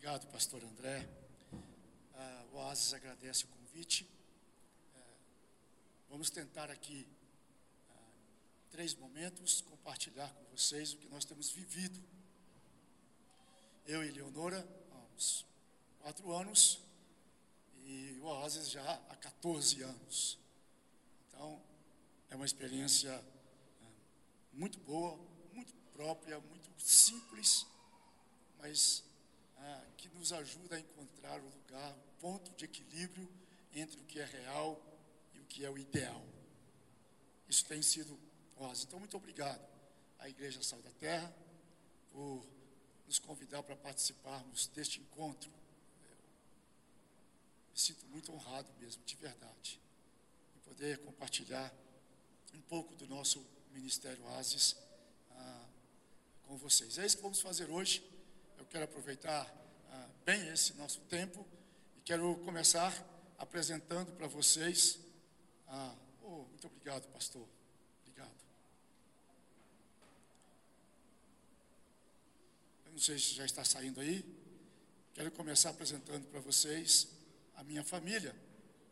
Obrigado, pastor André. O Oasis agradece o convite. É, vamos tentar aqui, ah, três momentos, compartilhar com vocês o que nós temos vivido. Eu e Leonora, há uns quatro anos, e o Oasis já há 14 anos. Então, é uma experiência ah, muito boa, muito própria, muito simples, mas ah, que nos ajuda a encontrar o lugar, o ponto de equilíbrio entre o que é real e o que é o ideal. Isso tem sido nós. Então, muito obrigado à Igreja Sal da Terra por nos convidar para participarmos deste encontro. Eu me sinto muito honrado mesmo, de verdade, em poder compartilhar um pouco do nosso Ministério Oasis ah, com vocês. É isso que vamos fazer hoje quero aproveitar ah, bem esse nosso tempo e quero começar apresentando para vocês. Ah, oh, muito obrigado, pastor. Obrigado. Eu não sei se já está saindo aí. Quero começar apresentando para vocês a minha família,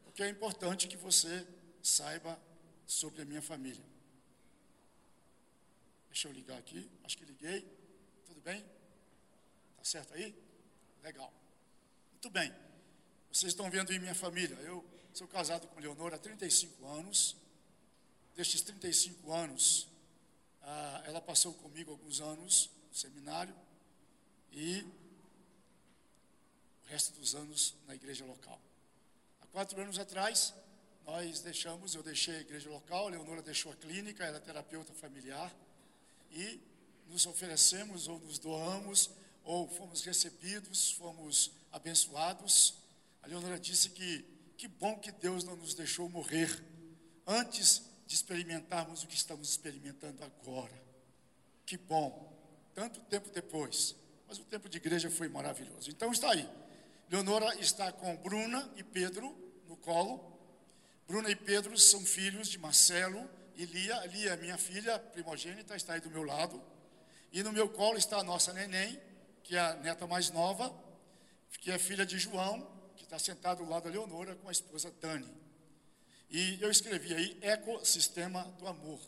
porque é importante que você saiba sobre a minha família. Deixa eu ligar aqui. Acho que liguei. Tudo bem? Certo aí? Legal. Muito bem. Vocês estão vendo em minha família. Eu sou casado com Leonora há 35 anos. Destes 35 anos, ah, ela passou comigo alguns anos no seminário e o resto dos anos na igreja local. Há quatro anos atrás, nós deixamos, eu deixei a igreja local, a Leonora deixou a clínica, era terapeuta familiar, e nos oferecemos ou nos doamos ou fomos recebidos, fomos abençoados. A Leonora disse que que bom que Deus não nos deixou morrer antes de experimentarmos o que estamos experimentando agora. Que bom, tanto tempo depois. Mas o tempo de igreja foi maravilhoso. Então está aí. Leonora está com Bruna e Pedro no colo. Bruna e Pedro são filhos de Marcelo e Lia. Lia minha filha primogênita, está aí do meu lado. E no meu colo está a nossa neném, que é a neta mais nova, que é filha de João, que está sentado ao lado da Leonora com a esposa Dani. E eu escrevi aí ecossistema do amor.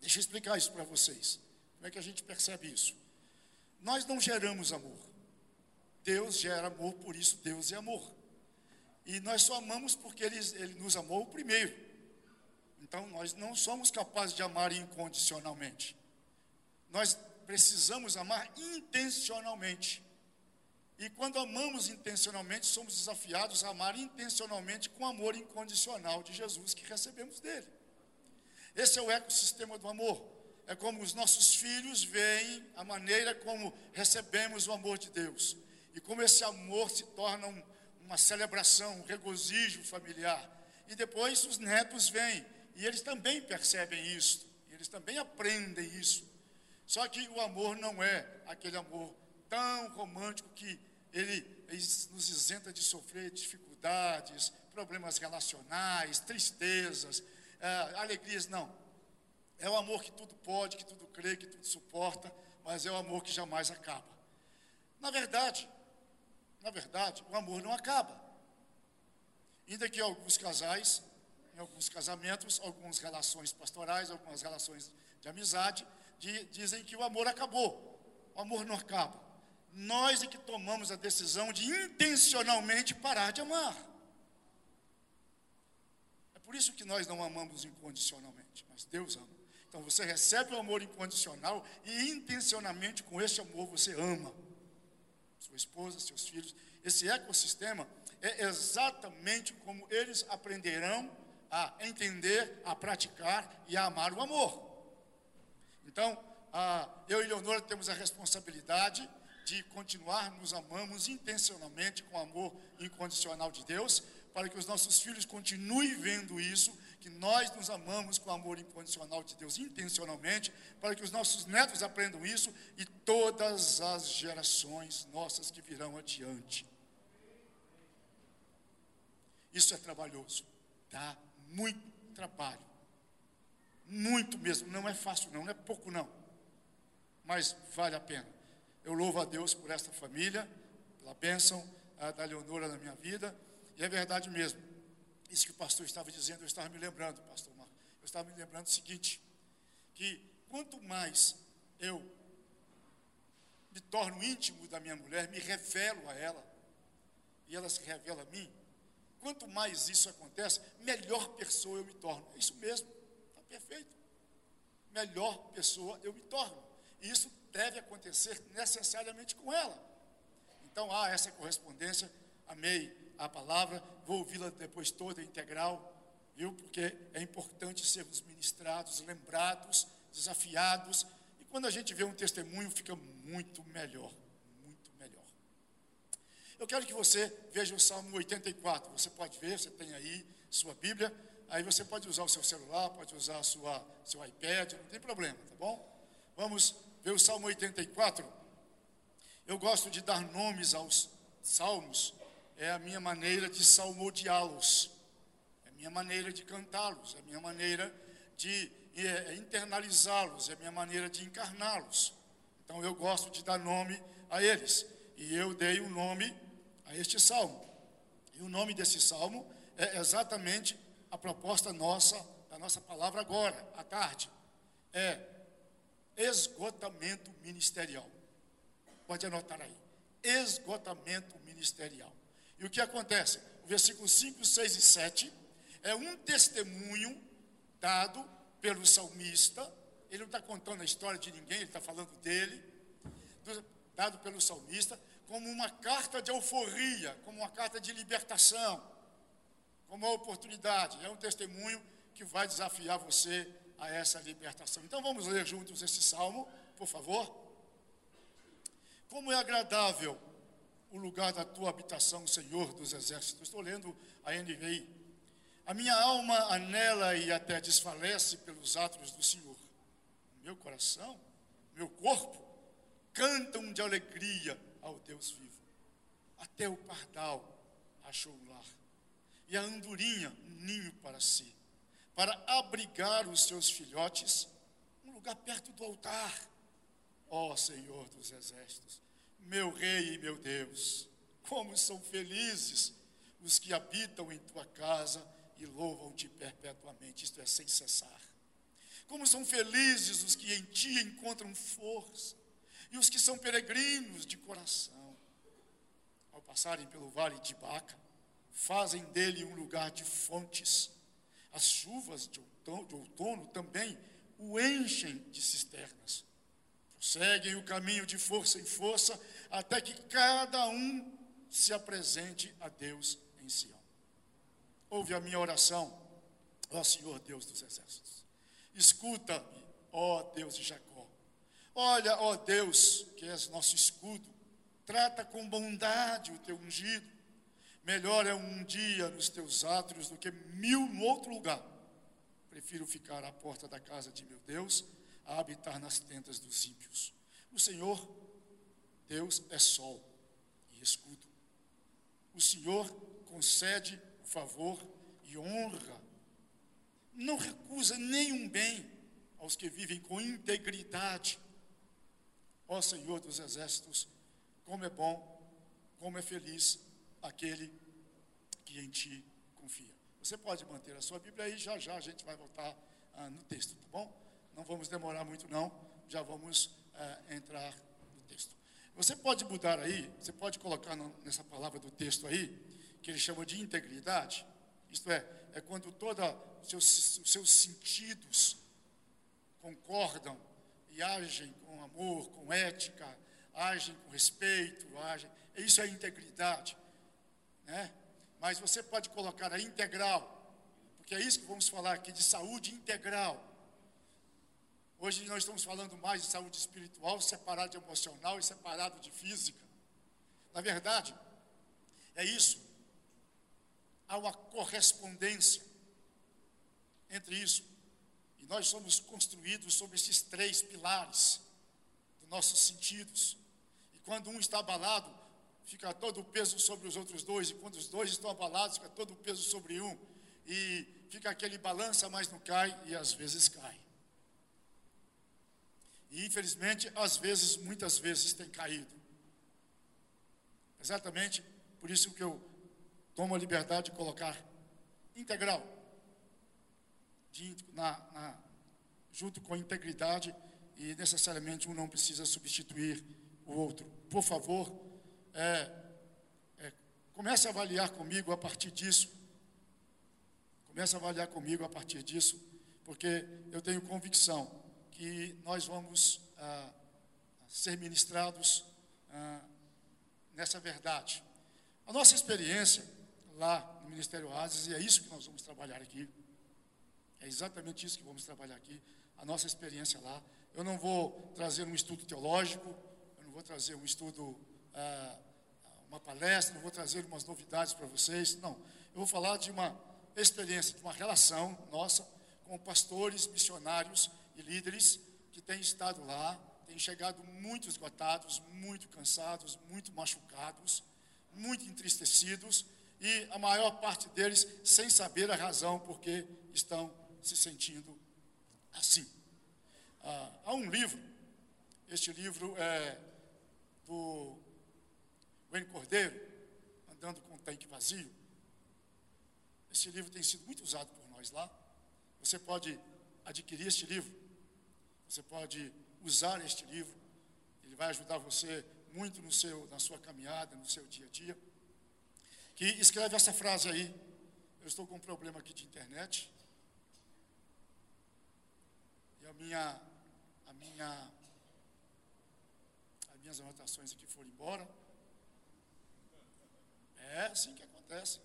Deixa eu explicar isso para vocês. Como é que a gente percebe isso? Nós não geramos amor. Deus gera amor, por isso Deus é amor. E nós só amamos porque Ele, ele nos amou primeiro. Então nós não somos capazes de amar incondicionalmente. Nós precisamos amar intencionalmente. E quando amamos intencionalmente, somos desafiados a amar intencionalmente com o amor incondicional de Jesus que recebemos dele. Esse é o ecossistema do amor. É como os nossos filhos veem a maneira como recebemos o amor de Deus. E como esse amor se torna um, uma celebração, um regozijo familiar. E depois os netos vêm e eles também percebem isso. Eles também aprendem isso. Só que o amor não é aquele amor tão romântico que ele, nos isenta de sofrer dificuldades, problemas relacionais, tristezas, é, alegrias, não. É o amor que tudo pode, que tudo crê, que tudo suporta, mas é o amor que jamais acaba. Na verdade, na verdade, o amor não acaba. Ainda que alguns casais, em alguns casamentos, algumas relações pastorais, algumas relações de amizade, dizem que o amor acabou. O amor não acaba. Nós é que tomamos a decisão de intencionalmente parar de amar. É por isso que nós não amamos incondicionalmente, mas Deus ama. Então você recebe o amor incondicional e intencionalmente com esse amor você ama sua esposa, seus filhos. Esse ecossistema é exatamente como eles aprenderão a entender, a praticar e a amar o amor. Então, eu e Leonora temos a responsabilidade de continuar nos amamos intencionalmente com o amor incondicional de Deus, para que os nossos filhos continuem vendo isso, que nós nos amamos com o amor incondicional de Deus intencionalmente, para que os nossos netos aprendam isso e todas as gerações nossas que virão adiante. Isso é trabalhoso, dá muito trabalho. Muito mesmo, não é fácil não, não é pouco não. Mas vale a pena. Eu louvo a Deus por esta família, pela bênção ah, da Leonora na minha vida. E é verdade mesmo. Isso que o pastor estava dizendo, eu estava me lembrando, pastor Marco. Eu estava me lembrando o seguinte: que quanto mais eu me torno íntimo da minha mulher, me revelo a ela, e ela se revela a mim, quanto mais isso acontece, melhor pessoa eu me torno. É isso mesmo, perfeito. Melhor pessoa eu me torno. E isso deve acontecer necessariamente com ela. Então há essa correspondência. Amei a palavra, vou ouvi-la depois toda integral, viu? Porque é importante sermos ministrados, lembrados, desafiados. E quando a gente vê um testemunho, fica muito melhor, muito melhor. Eu quero que você veja o Salmo 84. Você pode ver, você tem aí sua Bíblia. Aí você pode usar o seu celular, pode usar a sua, seu iPad, não tem problema, tá bom? Vamos ver o Salmo 84. Eu gosto de dar nomes aos salmos, é a minha maneira de salmodiá-los, é a minha maneira de cantá-los, é a minha maneira de é, é internalizá-los, é a minha maneira de encarná-los. Então eu gosto de dar nome a eles. E eu dei um nome a este salmo. E o nome desse salmo é exatamente a proposta nossa, da nossa palavra agora, à tarde. É esgotamento ministerial. Pode anotar aí. Esgotamento ministerial. E o que acontece? O versículo 5, 6 e 7 é um testemunho dado pelo salmista. Ele não está contando a história de ninguém, ele está falando dele. Dado pelo salmista, como uma carta de euforia, como uma carta de libertação, como uma oportunidade. É um testemunho que vai desafiar você a essa libertação. Então vamos ler juntos esse salmo, por favor. Como é agradável o lugar da tua habitação, Senhor dos exércitos. Estou lendo a NVI. A minha alma anela e até desfalece pelos atos do Senhor. Meu coração, meu corpo cantam de alegria ao Deus vivo. Até o pardal achou lar, e a andorinha um ninho para si para abrigar os seus filhotes, um lugar perto do altar. Ó oh, Senhor dos exércitos, meu Rei e meu Deus, como são felizes os que habitam em tua casa e louvam-te perpetuamente, isto é, sem cessar. Como são felizes os que em ti encontram força e os que são peregrinos de coração. Ao passarem pelo vale de Baca, fazem dele um lugar de fontes as chuvas de outono, de outono também o enchem de cisternas. Prosseguem o caminho de força em força, até que cada um se apresente a Deus em Sião. Ouve a minha oração, ó Senhor Deus dos exércitos. Escuta-me, ó Deus de Jacó. Olha, ó Deus, que és nosso escudo, trata com bondade o teu ungido Melhor é um dia nos teus átrios do que mil no outro lugar. Prefiro ficar à porta da casa de meu Deus a habitar nas tendas dos ímpios. O Senhor, Deus, é sol e escudo. O Senhor concede o favor e honra. Não recusa nenhum bem aos que vivem com integridade. Ó Senhor dos exércitos, como é bom, como é feliz aquele que em ti confia. Você pode manter a sua Bíblia aí, já já a gente vai voltar ah, no texto, tá bom? Não vamos demorar muito não, já vamos ah, entrar no texto. Você pode mudar aí, você pode colocar no, nessa palavra do texto aí, que ele chama de integridade, isto é, é quando todos os seus, seus sentidos concordam e agem com amor, com ética, agem com respeito, agem, isso é integridade né? mas você pode colocar a integral, porque é isso que vamos falar aqui de saúde integral. Hoje nós estamos falando mais de saúde espiritual, separado de emocional e separado de física. Na verdade, é isso. Há uma correspondência entre isso. E nós somos construídos sobre esses três pilares dos nossos sentidos. E quando um está abalado, fica todo o peso sobre os outros dois, e quando os dois estão abalados, fica todo o peso sobre um, e fica aquele balança, mas não cai, e às vezes cai. E infelizmente, às vezes, muitas vezes tem caído. Exatamente por isso que eu tomo a liberdade de colocar integral, de, na, na, junto com a integridade, e necessariamente um não precisa substituir o outro. Por favor, é, é, comece a avaliar comigo a partir disso. Comece a avaliar comigo a partir disso, porque eu tenho convicção que nós vamos ah, ser ministrados ah, nessa verdade. A nossa experiência lá no Ministério Oasis, e é isso que nós vamos trabalhar aqui, é exatamente isso que vamos trabalhar aqui, a nossa experiência lá. Eu não vou trazer um estudo teológico, eu não vou trazer um estudo, ah, uma palestra, não vou trazer umas novidades para vocês, não. Eu vou falar de uma experiência, de uma relação nossa com pastores, missionários e líderes que têm estado lá, têm chegado muito esgotados, muito cansados, muito machucados, muito entristecidos e a maior parte deles sem saber a razão por que estão se sentindo assim. Ah, há um livro, este livro é do Wayne Cordeiro, Andando com o Tanque Vazio. Esse livro tem sido muito usado por nós lá. Você pode adquirir este livro, você pode usar este livro, ele vai ajudar você muito no seu, na sua caminhada, no seu dia a dia, que escreve essa frase aí. Eu estou com um problema aqui de internet. E a minha, a minha, as minhas anotações aqui foram embora. É assim que acontece.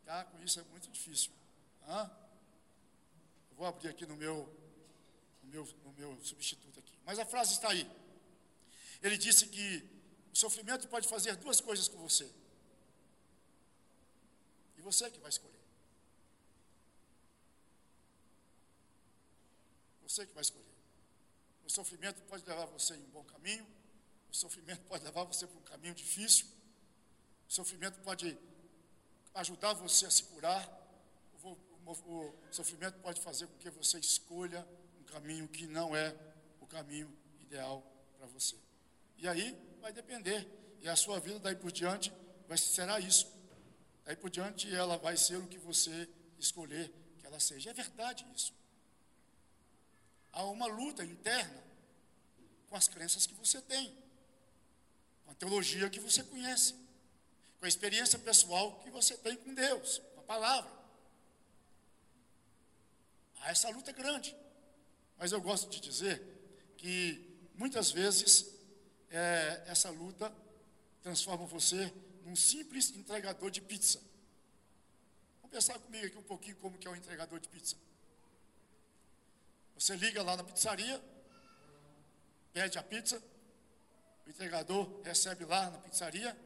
Lidar com isso é muito difícil. Hã? Eu vou abrir aqui no meu, no meu, no meu substituto aqui. Mas a frase está aí. Ele disse que o sofrimento pode fazer duas coisas com você. E você que vai escolher. Você que vai escolher. O sofrimento pode levar você em um bom caminho. O sofrimento pode levar você para um caminho difícil. O sofrimento pode ajudar você a se curar. O, sofrimento pode fazer com que você escolha um caminho que não é o caminho ideal para você. E aí vai depender. E a sua vida daí por diante vai, será isso. Daí por diante ela vai ser o que você escolher que ela seja. É verdade isso. Há uma luta interna com as crenças que você tem, com a teologia que você conhece, com a experiência pessoal que você tem com Deus, com a palavra. Há essa luta grande. Mas eu gosto de dizer que muitas vezes é, essa luta transforma você num simples entregador de pizza. Vamos pensar comigo aqui um pouquinho como que é o entregador de pizza. Você liga lá na pizzaria, pede a pizza, o entregador recebe lá na pizzaria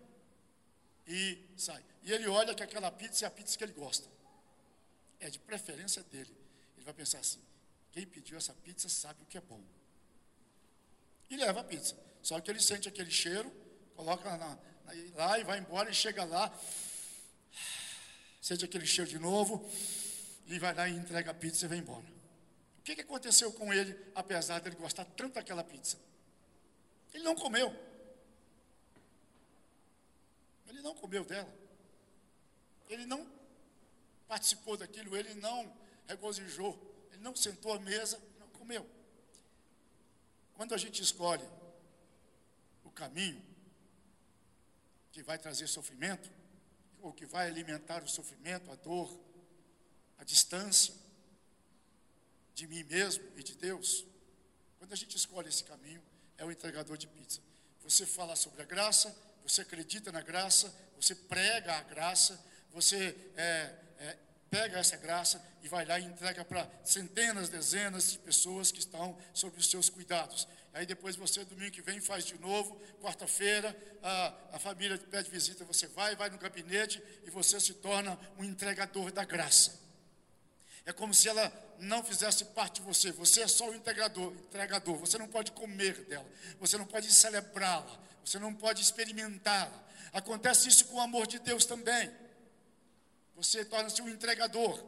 e sai. E ele olha que aquela pizza é a pizza que ele gosta. É de preferência dele. Ele vai pensar assim: quem pediu essa pizza sabe o que é bom. E leva a pizza. Só que ele sente aquele cheiro, coloca na, lá e vai embora e chega lá, sente aquele cheiro de novo, e vai lá e entrega a pizza e vai embora. O que, que aconteceu com ele, apesar dele gostar tanto daquela pizza? Ele não comeu. Ele não comeu dela. Ele não participou daquilo, ele não regozijou, ele não sentou à mesa, não comeu. Quando a gente escolhe caminho que vai trazer sofrimento, ou que vai alimentar o sofrimento, a dor, a distância de mim mesmo e de Deus. Quando a gente escolhe esse caminho, é o entregador de pizza. Você fala sobre a graça, você acredita na graça, você prega a graça, você é, é, pega essa graça e vai lá e entrega para centenas, dezenas de pessoas que estão sob os seus cuidados. Aí depois você, domingo que vem, faz de novo. Quarta-feira, a, a família pede visita, você vai, vai no gabinete e você se torna um entregador da graça. É como se ela não fizesse parte de você. Você é só o entregador, entregador. Você não pode comer dela. Você não pode celebrá-la. Você não pode experimentá-la. Acontece isso com o amor de Deus também. Você torna-se um entregador.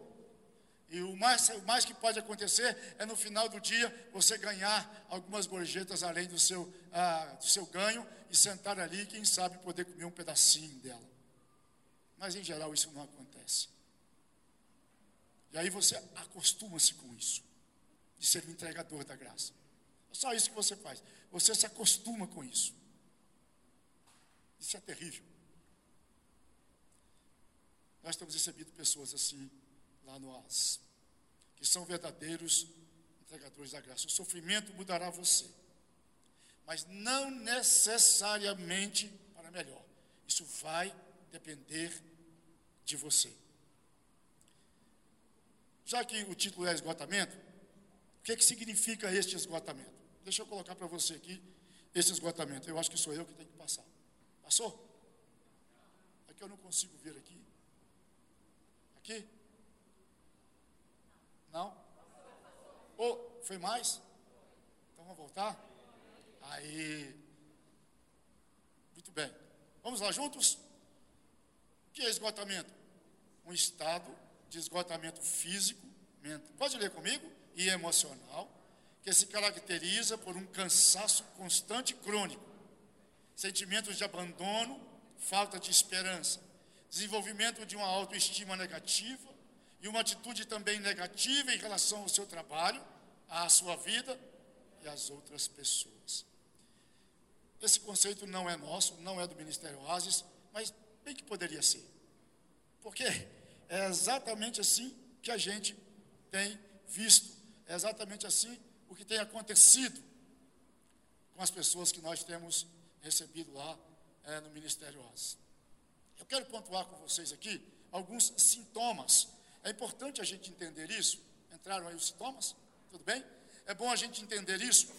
E o mais, o mais que pode acontecer é no final do dia você ganhar algumas gorjetas além do seu, ah, do seu ganho e sentar ali, quem sabe poder comer um pedacinho dela. Mas em geral isso não acontece. E aí você acostuma-se com isso, de ser um entregador da graça. É só isso que você faz. Você se acostuma com isso. Isso é terrível. Nós temos recebido pessoas assim lá no AS, que são verdadeiros entregadores da graça. O sofrimento mudará você, mas não necessariamente para melhor. Isso vai depender de você. Já que o título é esgotamento, o que, que significa este esgotamento? Deixa eu colocar para você aqui esse esgotamento. Eu acho que sou eu que tenho que passar. Passou? Aqui eu não consigo ver aqui. Aqui? Não? Ou oh, foi mais? Então vamos voltar? Aí. Muito bem. Vamos lá juntos? O que é esgotamento? Um estado de esgotamento físico, mental. Pode ler comigo? E emocional, que se caracteriza por um cansaço constante e crônico, sentimentos de abandono, falta de esperança, desenvolvimento de uma autoestima negativa e uma atitude também negativa em relação ao seu trabalho, à sua vida e às outras pessoas. Esse conceito não é nosso, não é do Ministério Oasis, mas bem que poderia ser. Porque é exatamente assim que a gente tem visto, é exatamente assim o que tem acontecido com as pessoas que nós temos recebido lá é, no Ministério Oasis. Eu quero pontuar com vocês aqui alguns sintomas. É importante a gente entender isso. Entraram aí os sintomas? Tudo bem? É bom a gente entender isso,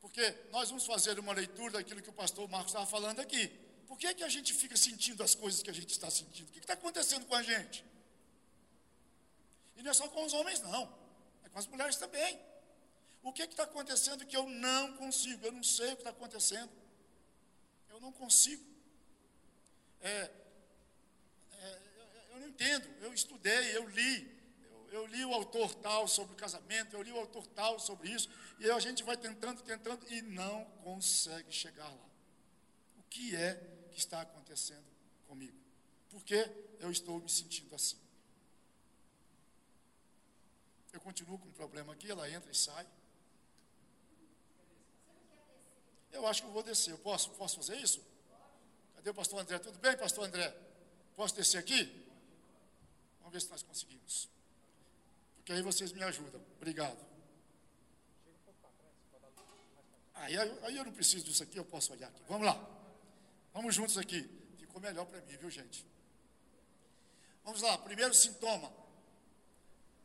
porque nós vamos fazer uma leitura daquilo que o pastor Marcos estava falando aqui. Por que, é que a gente fica sentindo as coisas que a gente está sentindo? O que está acontecendo com a gente? E não é só com os homens, não. É com as mulheres também. O que está acontecendo que eu não consigo? Eu não sei o que está acontecendo. Eu não consigo. É, é, eu não entendo. Eu estudei, eu li. Eu, eu li o autor tal sobre o casamento, eu li o autor tal sobre isso. E a gente vai tentando, tentando e não consegue chegar lá. O que é que está acontecendo comigo. Por que eu estou me sentindo assim? Eu continuo com um problema aqui, ela entra e sai. Eu acho que eu vou descer. Eu posso, posso fazer isso? Cadê o pastor André? Tudo bem, pastor André? Posso descer aqui? Vamos ver se nós conseguimos. Porque aí vocês me ajudam. Obrigado. Aí, aí eu não preciso disso aqui, eu posso olhar aqui. Vamos lá. Vamos juntos aqui. Ficou melhor para mim, viu, gente? Vamos lá, primeiro sintoma: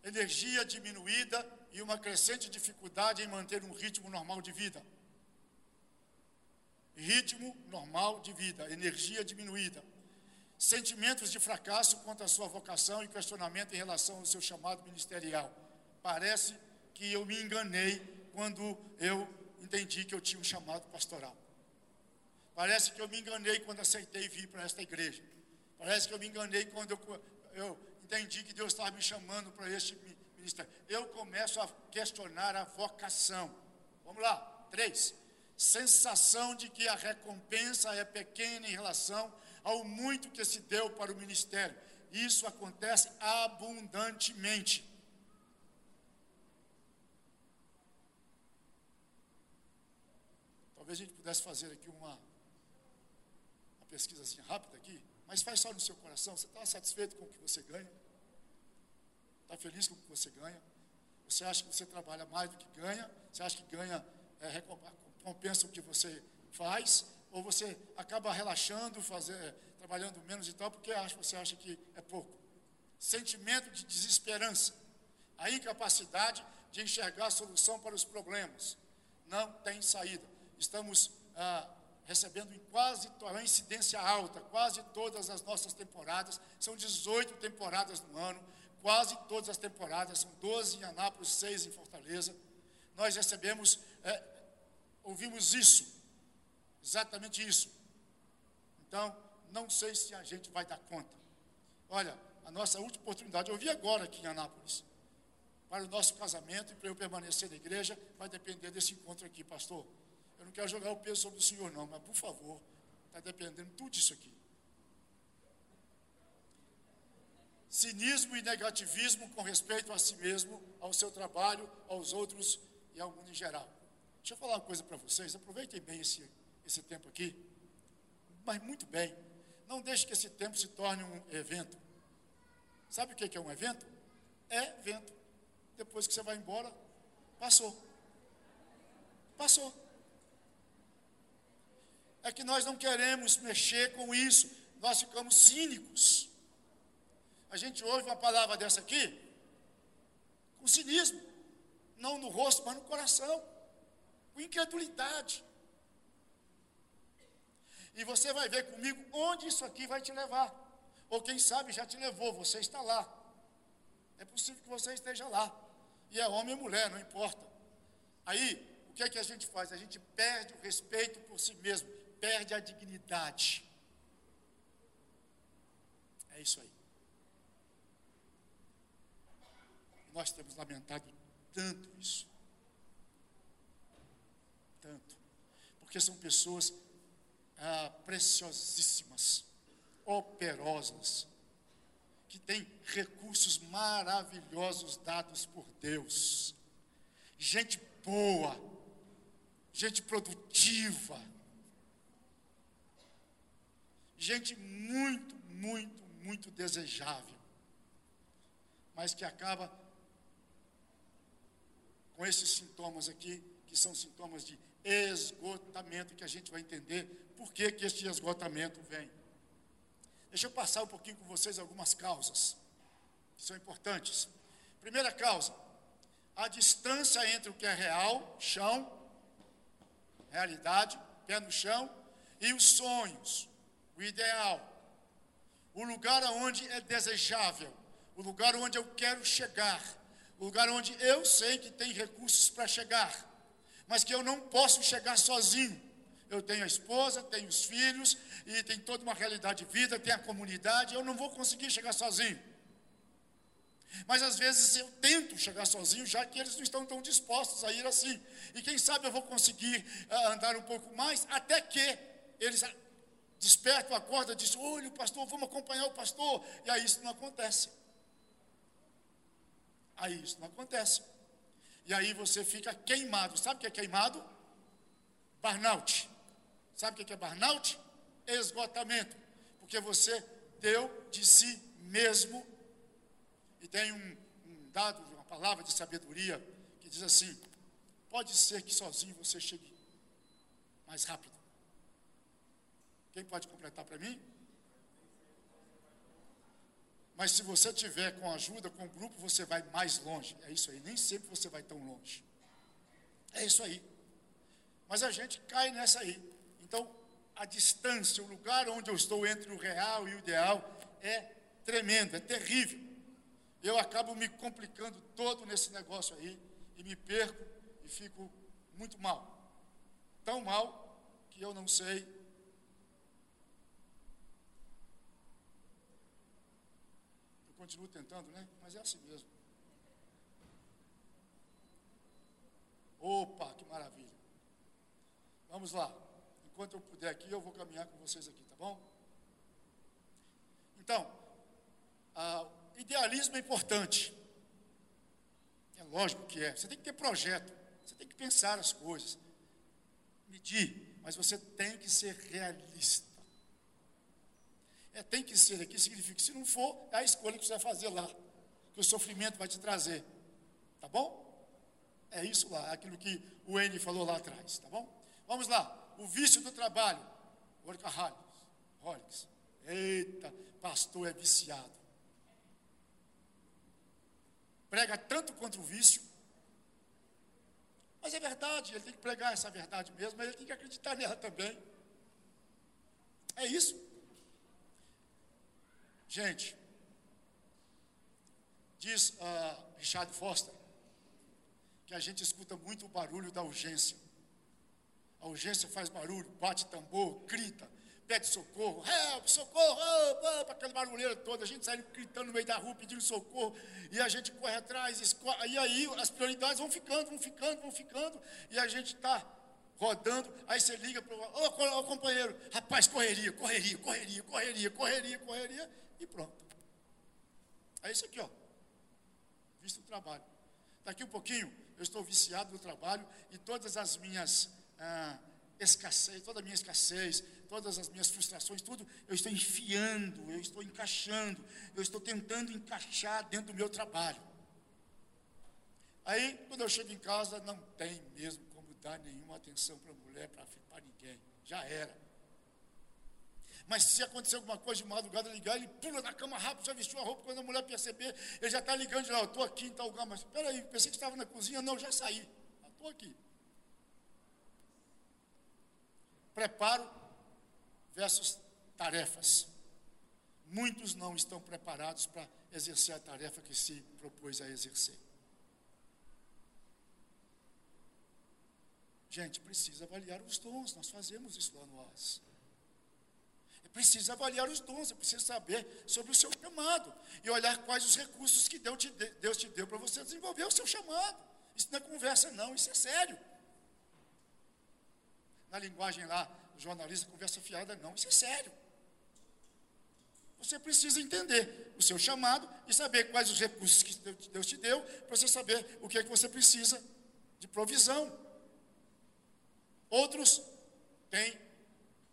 energia diminuída e uma crescente dificuldade em manter um ritmo normal de vida. Ritmo normal de vida, energia diminuída. Sentimentos de fracasso quanto à sua vocação e questionamento em relação ao seu chamado ministerial. Parece que eu me enganei quando eu entendi que eu tinha um chamado pastoral. Parece que eu me enganei quando aceitei vir para esta igreja. Parece que eu me enganei quando eu, eu entendi que Deus estava me chamando para este ministério. Eu começo a questionar a vocação. Vamos lá, três. Sensação de que a recompensa é pequena em relação ao muito que se deu para o ministério. Isso acontece abundantemente. Talvez a gente pudesse fazer aqui uma pesquisa assim rápida aqui, mas faz só no seu coração. Você está satisfeito com o que você ganha? Está feliz com o que você ganha? Você acha que você trabalha mais do que ganha? Você acha que ganha é, compensa o que você faz? Ou você acaba relaxando, fazer, é, trabalhando menos e tal, porque acha, você acha que é pouco? Sentimento de desesperança, a incapacidade de enxergar a solução para os problemas. Não tem saída. Estamos ah, recebendo em quase uma incidência alta, quase todas as nossas temporadas, são 18 temporadas no ano, quase todas as temporadas, são 12 em Anápolis, 6 em Fortaleza. Nós recebemos, é, ouvimos isso, exatamente isso. Então, não sei se a gente vai dar conta. Olha, a nossa última oportunidade, eu vi agora aqui em Anápolis, para o nosso casamento e para eu permanecer na igreja vai depender desse encontro aqui, pastor. Eu não quero jogar o peso sobre o senhor, não, mas por favor, está dependendo tudo disso aqui. Cinismo e negativismo com respeito a si mesmo, ao seu trabalho, aos outros e ao mundo em geral. Deixa eu falar uma coisa para vocês, aproveitem bem esse, esse tempo aqui, mas muito bem. Não deixe que esse tempo se torne um evento. Sabe o que é um evento? É evento. Depois que você vai embora, passou. Passou. É que nós não queremos mexer com isso, nós ficamos cínicos. A gente ouve uma palavra dessa aqui com cinismo, não no rosto, mas no coração, incredulidade. E você vai ver comigo onde isso aqui vai te levar. Ou quem sabe já te levou, você está lá. É possível que você esteja lá. E é homem ou mulher, não importa. Aí, o que é que a gente faz? A gente perde o respeito por si mesmo, perde a dignidade. É isso aí. Nós temos lamentado tanto isso. Tanto. Porque são pessoas ah, preciosíssimas, operosas, que têm recursos maravilhosos dados por Deus. Gente boa, gente produtiva, gente muito, muito, muito desejável, mas que acaba com esses sintomas aqui, que são sintomas de esgotamento, que a gente vai entender por que, que este esgotamento vem. Deixa eu passar um pouquinho com vocês algumas causas que são importantes. Primeira causa, a distância entre o que é real, chão, realidade, pé no chão, e os sonhos, o ideal, o lugar onde é desejável, o lugar onde eu quero chegar, o lugar onde eu sei que tem recursos para chegar, mas que eu não posso chegar sozinho. Eu tenho a esposa, tenho os filhos, e tem toda uma realidade de vida, tem a comunidade, eu não vou conseguir chegar sozinho. Mas às vezes eu tento chegar sozinho, já que eles não estão tão dispostos a ir assim. E quem sabe eu vou conseguir uh, andar um pouco mais, até que eles despertam a corda e dizem: Olha, o pastor, vamos acompanhar o pastor. E aí isso não acontece. Aí isso não acontece. E aí você fica queimado. Sabe o que é queimado? Burnout. Sabe o que é burnout? Esgotamento. Porque você deu de si mesmo. E tem um, um dado, uma palavra de sabedoria que diz assim: pode ser que sozinho você chegue mais rápido. Quem pode completar para mim? Mas se você tiver com ajuda, com o grupo, você vai mais longe. É isso aí. Nem sempre você vai tão longe. É isso aí. Mas a gente cai nessa aí. Então, a distância, o lugar onde eu estou entre o real e o ideal é tremendo, é terrível. Eu acabo me complicando todo nesse negócio aí e me perco e fico muito mal. Tão mal que eu não sei continuo tentando, né? Mas é assim mesmo. Opa, que maravilha. Vamos lá. Enquanto eu puder aqui, eu vou caminhar com vocês aqui, tá bom? Então, idealismo é importante. É lógico que é. Você tem que ter projeto. Você tem que pensar as coisas. Medir. Mas você tem que ser realista. É, tem que ser aqui, significa, se não for, é a escolha que você vai fazer lá, que o sofrimento vai te trazer. Tá bom? É isso lá, aquilo que o N falou lá atrás, tá bom? Vamos lá, o vício do trabalho, workaholics. Eita, pastor é viciado. Prega tanto contra o vício, mas é verdade, ele tem que pregar essa verdade mesmo, mas ele tem que acreditar nela também. É isso. Gente, diz uh, Richard Foster que a gente escuta muito o barulho da urgência. A urgência faz barulho, bate tambor, grita, pede socorro, help, socorro, help, help, aquela barulheira toda, a gente sai gritando no meio da rua pedindo socorro, e a gente corre atrás, e aí as prioridades vão ficando, vão ficando, vão ficando, e a gente está rodando, aí você liga para o companheiro, rapaz, correria, correria, correria, correria, correria, correria, e pronto. É isso aqui, ó. Visto o trabalho. Daqui um pouquinho, eu estou viciado no trabalho e todas as minhas ah, escassez, toda a minha escassez, todas as minhas frustrações, tudo, eu estou enfiando, eu estou encaixando, eu estou tentando encaixar dentro do meu trabalho. Aí, quando eu chego em casa, não tem mesmo como dar nenhuma atenção para a mulher, para ninguém. Já era. Mas se acontecer alguma coisa de madrugada, ligar, ele pula na cama rápido, já vestiu a roupa, quando a mulher perceber, ele já está ligando de lá, estou aqui em tal lugar, mas aí, pensei que estava na cozinha, não, já saí. Estou aqui. Preparo versus tarefas. Muitos não estão preparados para exercer a tarefa que se propôs a exercer. Gente, precisa avaliar os dons, nós fazemos isso lá no. Preciso avaliar os dons, preciso saber sobre o seu chamado e olhar quais os recursos que Deus te, Deus te deu para você desenvolver o seu chamado. Isso não é conversa, não, isso é sério. Na linguagem lá, jornalista, conversa fiada, não, isso é sério. Você precisa entender o seu chamado e saber quais os recursos que Deus te deu, para você saber o que é que você precisa de provisão. Outros têm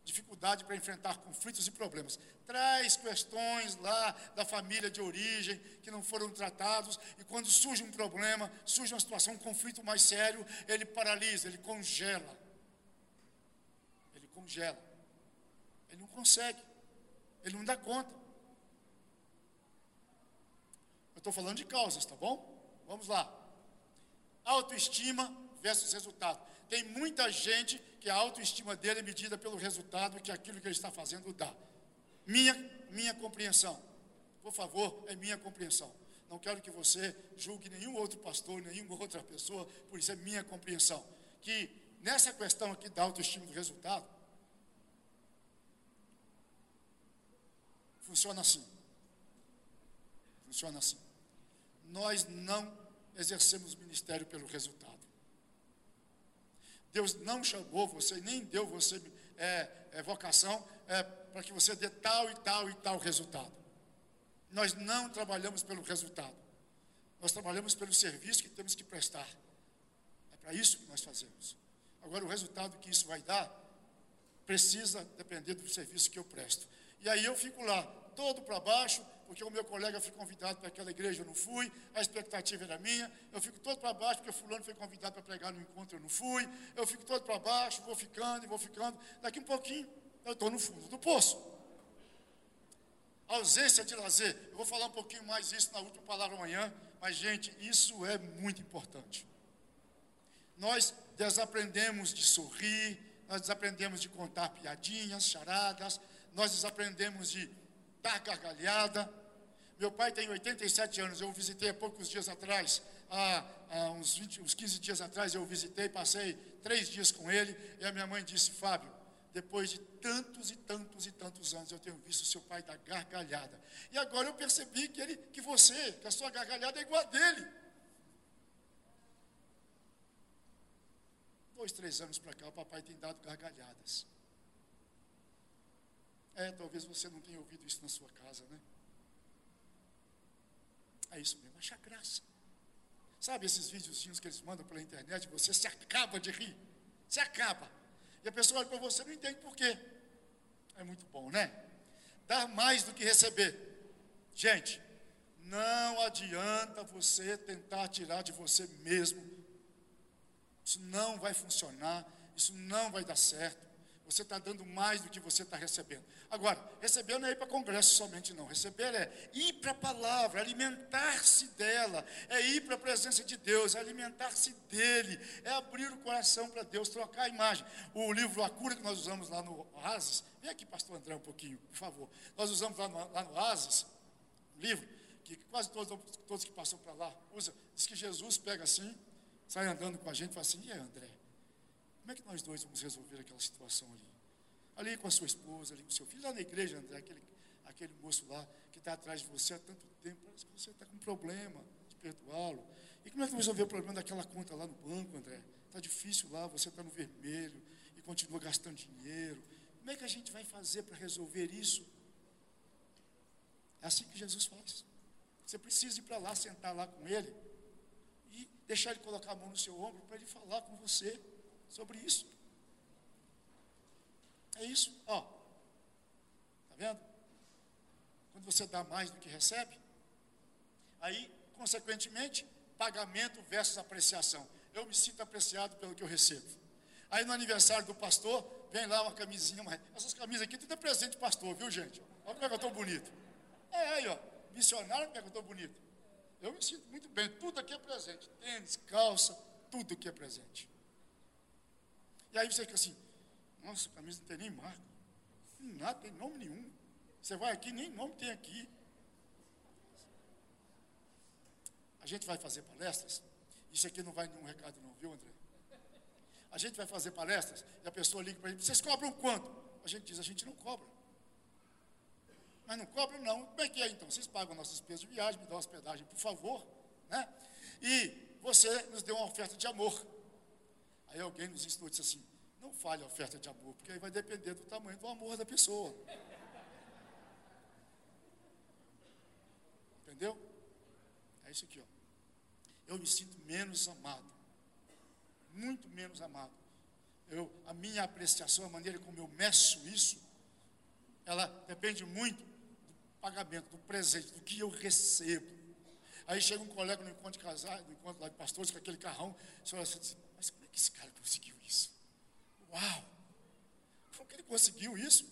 dificuldade para enfrentar conflitos e problemas. Traz questões lá da família de origem que não foram tratados, e quando surge um problema, surge uma situação, um conflito mais sério, ele paralisa, ele congela. Ele congela. Ele não consegue. Ele não dá conta. Eu estou falando de causas, tá bom? Vamos lá. Autoestima versus resultado. Tem muita gente que a autoestima dele é medida pelo resultado que aquilo que ele está fazendo dá. Minha, minha compreensão. Por favor, é minha compreensão. Não quero que você julgue nenhum outro pastor, nenhuma outra pessoa, por isso é minha compreensão. Que nessa questão aqui da autoestima do resultado, funciona assim. Funciona assim. Nós não exercemos ministério pelo resultado. Deus não chamou você, nem deu você é, é, vocação é, para que você dê tal e tal e tal resultado. Nós não trabalhamos pelo resultado. Nós trabalhamos pelo serviço que temos que prestar. É para isso que nós fazemos. Agora, o resultado que isso vai dar precisa depender do serviço que eu presto. E aí eu fico lá, todo para baixo, porque o meu colega foi convidado para aquela igreja, eu não fui, a expectativa era minha, eu fico todo para baixo, porque fulano foi convidado para pregar no encontro, eu não fui, eu fico todo para baixo, vou ficando e vou ficando, daqui um pouquinho eu estou no fundo do poço. ausência de lazer, eu vou falar um pouquinho mais isso na última palavra amanhã, mas gente, isso é muito importante. Nós desaprendemos de sorrir, nós desaprendemos de contar piadinhas, charadas, nós desaprendemos de dar gargalhada. Meu pai tem 87 anos, eu visitei há poucos dias atrás, há, há uns, 20, uns 15 dias atrás eu visitei, passei três dias com ele, e a minha mãe disse, Fábio, depois de tantos e tantos e tantos anos eu tenho visto seu pai dar gargalhada. E agora eu percebi que, ele, que você, que a sua gargalhada é igual a dele. Dois, três anos para cá, o papai tem dado gargalhadas. É, talvez você não tenha ouvido isso na sua casa, né? É isso mesmo, acha graça. Sabe esses videozinhos que eles mandam pela internet? Você se acaba de rir. Se acaba. E a pessoa olha para você não entende por quê. É muito bom, né? Dar mais do que receber. Gente, não adianta você tentar tirar de você mesmo. Isso não vai funcionar. Isso não vai dar certo. Você está dando mais do que você está recebendo. Agora, receber não é ir para congresso somente, não. Receber é ir para a palavra, alimentar-se dela, é ir para a presença de Deus, é alimentar-se dele, é abrir o coração para Deus, trocar a imagem. O livro A Cura que nós usamos lá no Oasis, vem aqui, pastor André, um pouquinho, por favor. Nós usamos lá no, lá no Oasis, um livro, que quase todos, todos que passam para lá usam, diz que Jesus pega assim, sai andando com a gente e fala assim, e aí, André? Nós dois vamos resolver aquela situação ali? ali com a sua esposa, ali com o seu filho, lá na igreja, André, aquele, aquele moço lá que está atrás de você há tanto tempo, parece que você está com um problema de perdoá-lo. E como é que vai resolver o problema daquela conta lá no banco, André? Está difícil lá, você está no vermelho e continua gastando dinheiro. Como é que a gente vai fazer para resolver isso? É assim que Jesus faz. Você precisa ir para lá, sentar lá com ele e deixar ele colocar a mão no seu ombro para ele falar com você sobre isso. É isso, ó. Tá vendo? Quando você dá mais do que recebe, aí, consequentemente, pagamento versus apreciação. Eu me sinto apreciado pelo que eu recebo. Aí no aniversário do pastor, vem lá uma camisinha, mas essas camisas aqui tudo é presente pastor, viu gente? Olha como é que eu estou bonito. É aí, ó, missionário, como é que eu estou bonito. Eu me sinto muito bem, tudo aqui é presente. Tênis, calça, tudo aqui é presente. E aí você fica assim, nossa, a camisa não tem nem marca. Nada, tem nome nenhum. Você vai aqui, nem nome tem aqui. A gente vai fazer palestras. Isso aqui não vai nenhum recado, não, viu, André? A gente vai fazer palestras e a pessoa liga para a gente: vocês cobram quanto? A gente diz: a gente não cobra. Mas não cobra, não. Como é que é então? Vocês pagam nossas despesas de viagem, me dão hospedagem, por favor. Né? E você nos deu uma oferta de amor. Aí alguém nos ensinou e disse assim: não fale a oferta de amor, porque aí vai depender do tamanho do amor da pessoa. Entendeu? É isso aqui, ó. Eu me sinto menos amado. Muito menos amado. Eu, a minha apreciação, a maneira como eu meço isso, ela depende muito do pagamento, do presente, do que eu recebo. Aí chega um colega no encontro de casais, no encontro lá de pastores, com aquele carrão, o senhor assim, mas como é que esse cara conseguiu isso? Uau! Como que ele conseguiu isso?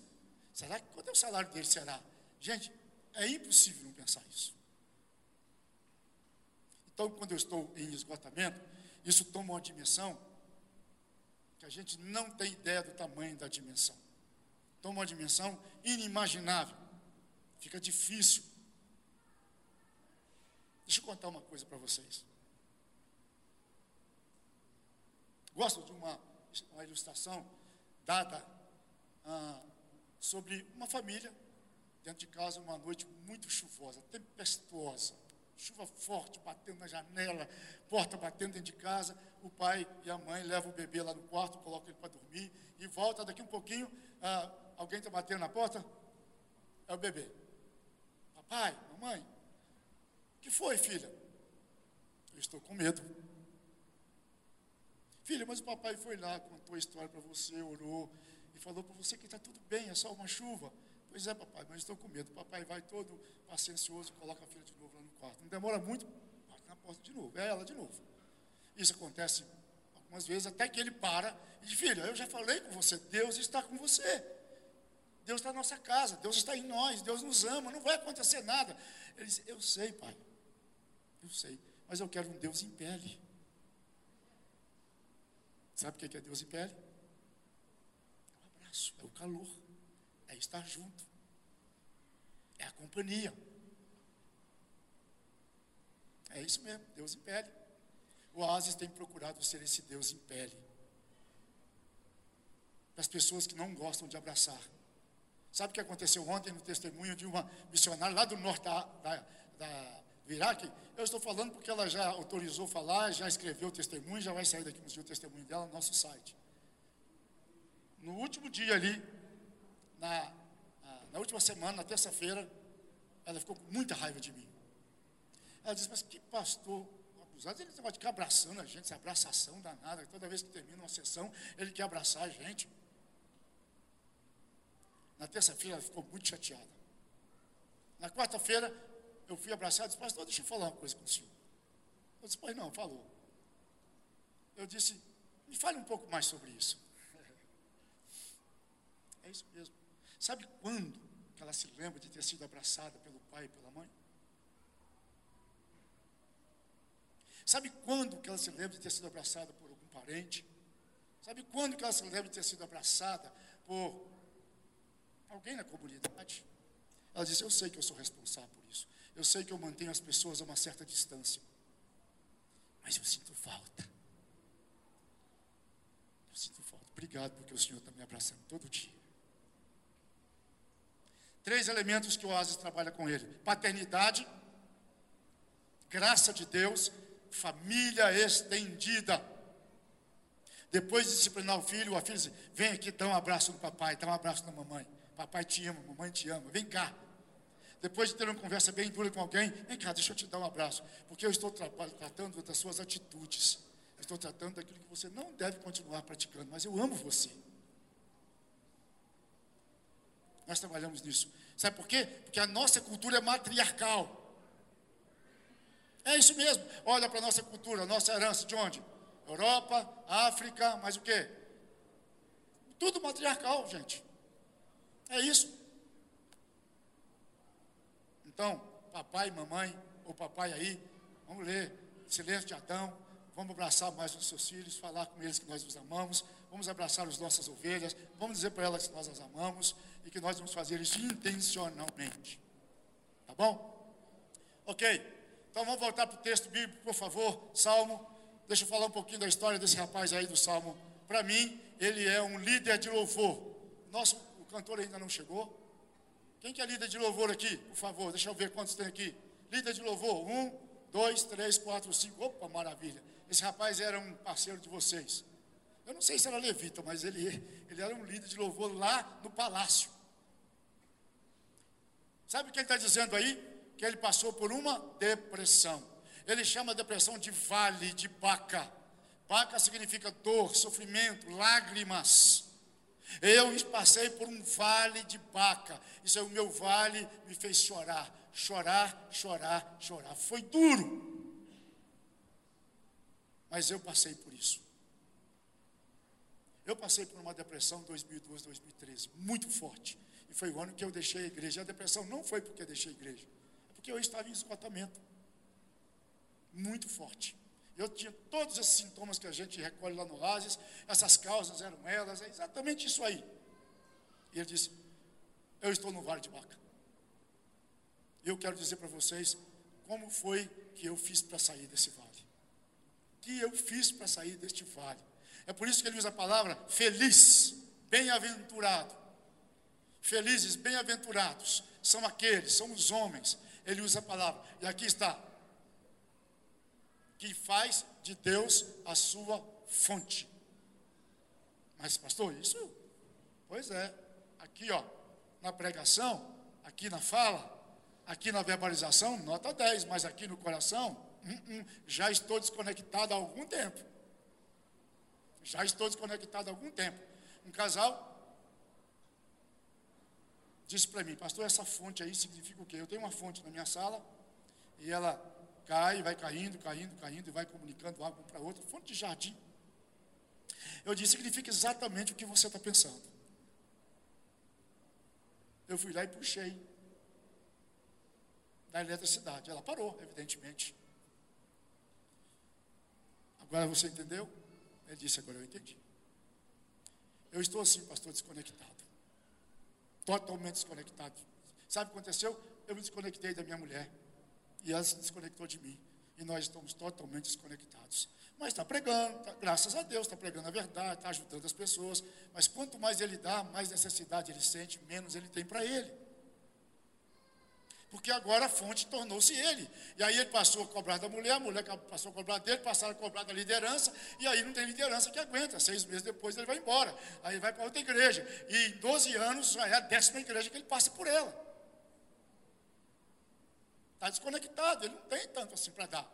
Será que quanto é o salário dele será? Gente, é impossível não pensar isso. Então, quando eu estou em esgotamento, isso toma uma dimensão que a gente não tem ideia do tamanho da dimensão. Toma uma dimensão inimaginável. Fica difícil. Deixa eu contar uma coisa para vocês. Gosto de uma, uma ilustração dada ah, sobre uma família dentro de casa, uma noite muito chuvosa, tempestuosa chuva forte batendo na janela, porta batendo dentro de casa. O pai e a mãe levam o bebê lá no quarto, colocam ele para dormir e volta daqui um pouquinho. Ah, alguém está batendo na porta? É o bebê. Papai, mamãe, o que foi, filha? Eu estou com medo. Filha, mas o papai foi lá, contou a história para você, orou e falou para você que está tudo bem, é só uma chuva. Pois é, papai, mas estou com medo. O papai vai todo paciencioso, coloca a filha de novo lá no quarto. Não demora muito, bate na porta de novo. É ela de novo. Isso acontece algumas vezes, até que ele para e diz, filha, eu já falei com você, Deus está com você. Deus está na nossa casa, Deus está em nós, Deus nos ama, não vai acontecer nada. Ele diz, eu sei, pai, eu sei, mas eu quero um Deus em pele. Sabe o que é Deus em pele? É o abraço, é o calor é estar junto, é a companhia. É isso mesmo, Deus em pele. O Oasis tem procurado ser esse Deus em pele. Para as pessoas que não gostam de abraçar. Sabe o que aconteceu ontem no testemunho de uma missionária lá do norte da, da, da, do Iraque? Eu estou falando porque ela já autorizou falar, já escreveu o testemunho, já vai sair daqui uns dias o testemunho dela no nosso site. No último dia ali, na, na última semana, na terça-feira, ela ficou com muita raiva de mim. Ela disse, mas que pastor abusado, ele vai ficar abraçando a gente, essa abraçação danada, toda vez que termina uma sessão, ele quer abraçar a gente. Na terça-feira ela ficou muito chateada. Na quarta-feira, eu fui abraçar e disse, pastor, deixa eu falar uma coisa com o senhor. Eu disse, pois não, falou. Eu disse, me fale um pouco mais sobre isso. É isso mesmo. Sabe quando que ela se lembra de ter sido abraçada pelo pai e pela mãe? Sabe quando que ela se lembra de ter sido abraçada por algum parente? Sabe quando que ela se lembra de ter sido abraçada por alguém na comunidade? Ela diz: Eu sei que eu sou responsável por isso. Eu sei que eu mantenho as pessoas a uma certa distância. Mas eu sinto falta. Eu sinto falta. Obrigado porque o Senhor está me abraçando todo dia. Três elementos que o Oasis trabalha com ele: paternidade, graça de Deus, família estendida. Depois de disciplinar o filho, a filha diz: Vem aqui, dá um abraço no papai, dá um abraço na mamãe. Papai te ama, mamãe te ama, vem cá. Depois de ter uma conversa bem dura com alguém, vem cá, deixa eu te dar um abraço, porque eu estou tratando das suas atitudes, eu estou tratando daquilo que você não deve continuar praticando, mas eu amo você. Nós trabalhamos nisso. Sabe por quê? Porque a nossa cultura é matriarcal. É isso mesmo. Olha para a nossa cultura, a nossa herança de onde? Europa, África, mas o quê? Tudo matriarcal, gente. É isso. Então, papai mamãe, ou papai aí, vamos ler Silêncio de Adão, vamos abraçar mais os seus filhos, falar com eles que nós os amamos, vamos abraçar as nossas ovelhas, vamos dizer para elas que nós as amamos e que nós vamos fazer isso intencionalmente. Tá bom? Ok. Então vamos voltar para o texto bíblico, por favor, Salmo. Deixa eu falar um pouquinho da história desse rapaz aí do Salmo. Para mim, ele é um líder de louvor. Nosso, o cantor ainda não chegou. Quem que é líder de louvor aqui? Por favor, deixa eu ver quantos tem aqui. Líder de louvor, um, dois, três, quatro, cinco. Opa, maravilha. Esse rapaz era um parceiro de vocês. Eu não sei se era levita, mas ele, ele era um líder de louvor lá no palácio. Sabe o que ele está dizendo aí? Que ele passou por uma depressão. Ele chama a depressão de vale de Baca. Baca significa dor, sofrimento, lágrimas. Eu passei por um vale de Baca. Isso é o meu vale me fez chorar, chorar, chorar, chorar. Foi duro. Mas eu passei por isso. Eu passei por uma depressão em 2012, 2013, muito forte. E foi o ano que eu deixei a igreja. A depressão não foi porque eu deixei a igreja, é porque eu estava em esgotamento muito forte. Eu tinha todos esses sintomas que a gente recolhe lá no Oasis, essas causas eram elas, é exatamente isso aí. E ele disse: Eu estou no Vale de Baca. Eu quero dizer para vocês como foi que eu fiz para sair desse vale. Que eu fiz para sair deste vale. É por isso que ele usa a palavra feliz, bem-aventurado. Felizes, bem-aventurados são aqueles, são os homens. Ele usa a palavra. E aqui está, que faz de Deus a sua fonte. Mas, pastor, isso? Pois é. Aqui, ó, na pregação, aqui na fala, aqui na verbalização, nota 10, mas aqui no coração, hum, hum, já estou desconectado há algum tempo. Já estou desconectado há algum tempo. Um casal disse para mim, pastor, essa fonte aí significa o quê? Eu tenho uma fonte na minha sala e ela cai, vai caindo, caindo, caindo, e vai comunicando um para outro, fonte de jardim. Eu disse, significa exatamente o que você está pensando. Eu fui lá e puxei da eletricidade. Ela parou, evidentemente. Agora você entendeu? Ele disse, agora eu entendi. Eu estou assim, pastor, desconectado. Totalmente desconectado. Sabe o que aconteceu? Eu me desconectei da minha mulher e ela se desconectou de mim. E nós estamos totalmente desconectados. Mas está pregando, tá, graças a Deus, está pregando a verdade, está ajudando as pessoas. Mas quanto mais ele dá, mais necessidade ele sente, menos ele tem para ele. Porque agora a fonte tornou-se ele. E aí ele passou a cobrar da mulher, a mulher passou a cobrar dele, passaram a cobrar da liderança, e aí não tem liderança que aguenta. Seis meses depois ele vai embora. Aí ele vai para outra igreja. E em 12 anos já é a décima igreja que ele passa por ela. Está desconectado, ele não tem tanto assim para dar.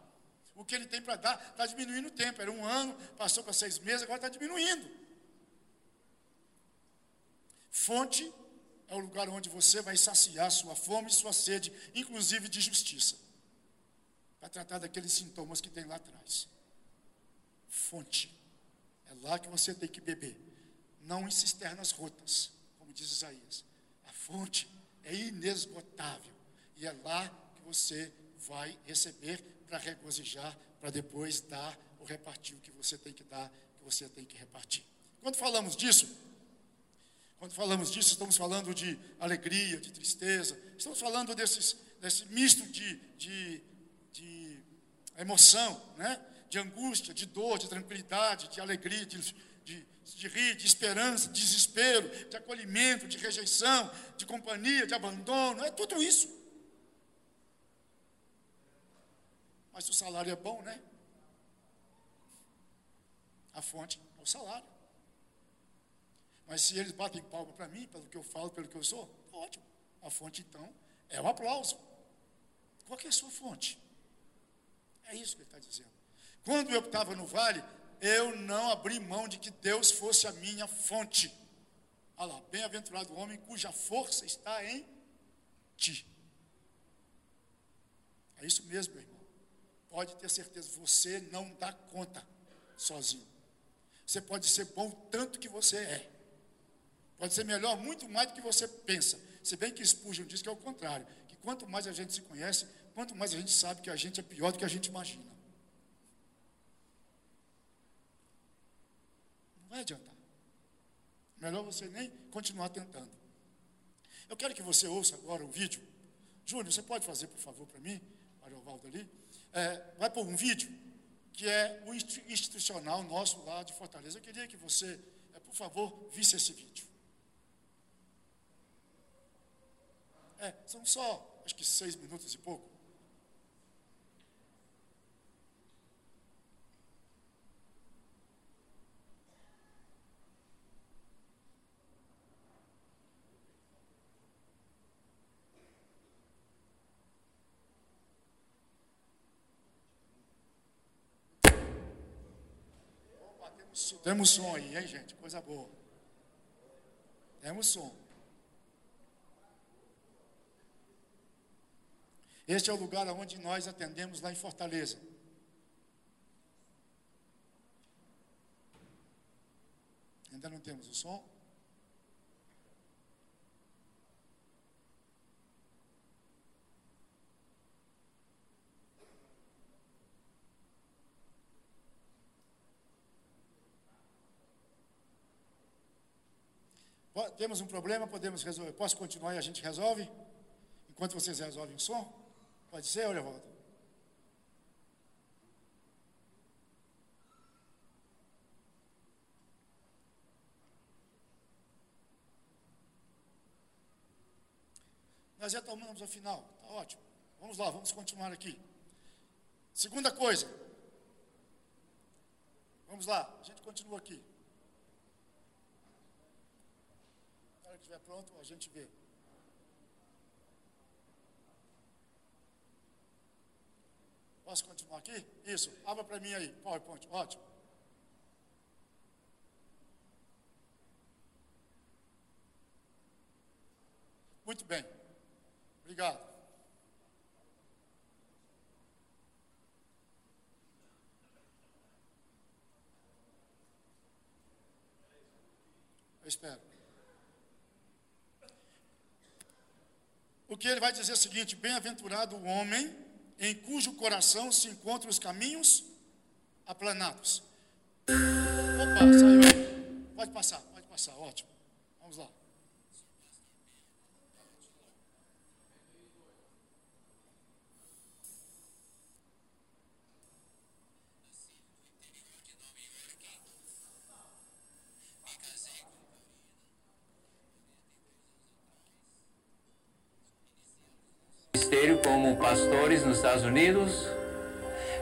O que ele tem para dar está diminuindo o tempo. Era um ano, passou para seis meses, agora está diminuindo. Fonte é o lugar onde você vai saciar sua fome e sua sede, inclusive de justiça. Para tratar daqueles sintomas que tem lá atrás. Fonte. É lá que você tem que beber. Não em cisternas rotas, como diz Isaías. A fonte é inesgotável. E é lá você vai receber para regozijar, para depois dar ou repartir o que você tem que dar, que você tem que repartir. Quando falamos disso, quando falamos disso, estamos falando de alegria, de tristeza, estamos falando desses, desse misto de, de, de emoção, né? de angústia, de dor, de tranquilidade, de alegria, de, de de rir, de esperança, de desespero, de acolhimento, de rejeição, de companhia, de abandono, é tudo isso. Mas o salário é bom, né? A fonte é o salário. Mas se eles batem palma para mim, pelo que eu falo, pelo que eu sou, ótimo. A fonte, então, é o aplauso. Qual é a sua fonte? É isso que ele está dizendo. Quando eu estava no vale, eu não abri mão de que Deus fosse a minha fonte. Olha lá, bem-aventurado o homem cuja força está em ti. É isso mesmo, irmão. Pode ter certeza, você não dá conta sozinho. Você pode ser bom tanto que você é. Pode ser melhor muito mais do que você pensa. Se bem que Spurgeon diz que é o contrário, que quanto mais a gente se conhece, quanto mais a gente sabe que a gente é pior do que a gente imagina. Não vai adiantar. Melhor você nem continuar tentando. Eu quero que você ouça agora o vídeo. Júnior, você pode fazer, por favor, para mim, para o Valdo ali? É, vai pôr um vídeo que é o institucional nosso lá de Fortaleza. Eu queria que você, é, por favor, visse esse vídeo. É, são só, acho que seis minutos e pouco. Temos som aí, hein, gente? Coisa boa. Temos som. Este é o lugar onde nós atendemos lá em Fortaleza. Ainda não temos o som? Temos um problema, podemos resolver. Posso continuar e a gente resolve? Enquanto vocês resolvem o som? Pode ser, olha, volta. Nós já tomamos ao final, está ótimo. Vamos lá, vamos continuar aqui. Segunda coisa. Vamos lá, a gente continua aqui. Na hora que estiver pronto, a gente vê. Posso continuar aqui? Isso, abra para mim aí, PowerPoint, ótimo. Muito bem, obrigado. Espero. O que ele vai dizer é o seguinte: bem-aventurado o homem em cujo coração se encontram os caminhos aplanados. Opa, saiu. Pode passar, pode passar, ótimo. Vamos lá. Como pastores nos Estados Unidos.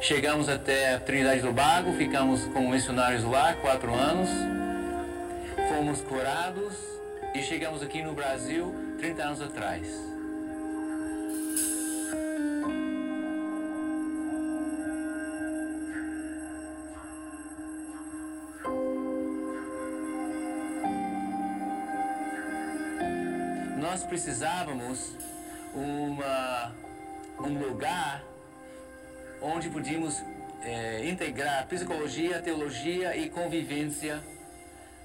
Chegamos até a Trinidade do Bago, ficamos como missionários lá quatro anos. Fomos curados e chegamos aqui no Brasil 30 anos atrás. Nós precisávamos uma um lugar onde podíamos é, integrar psicologia, teologia e convivência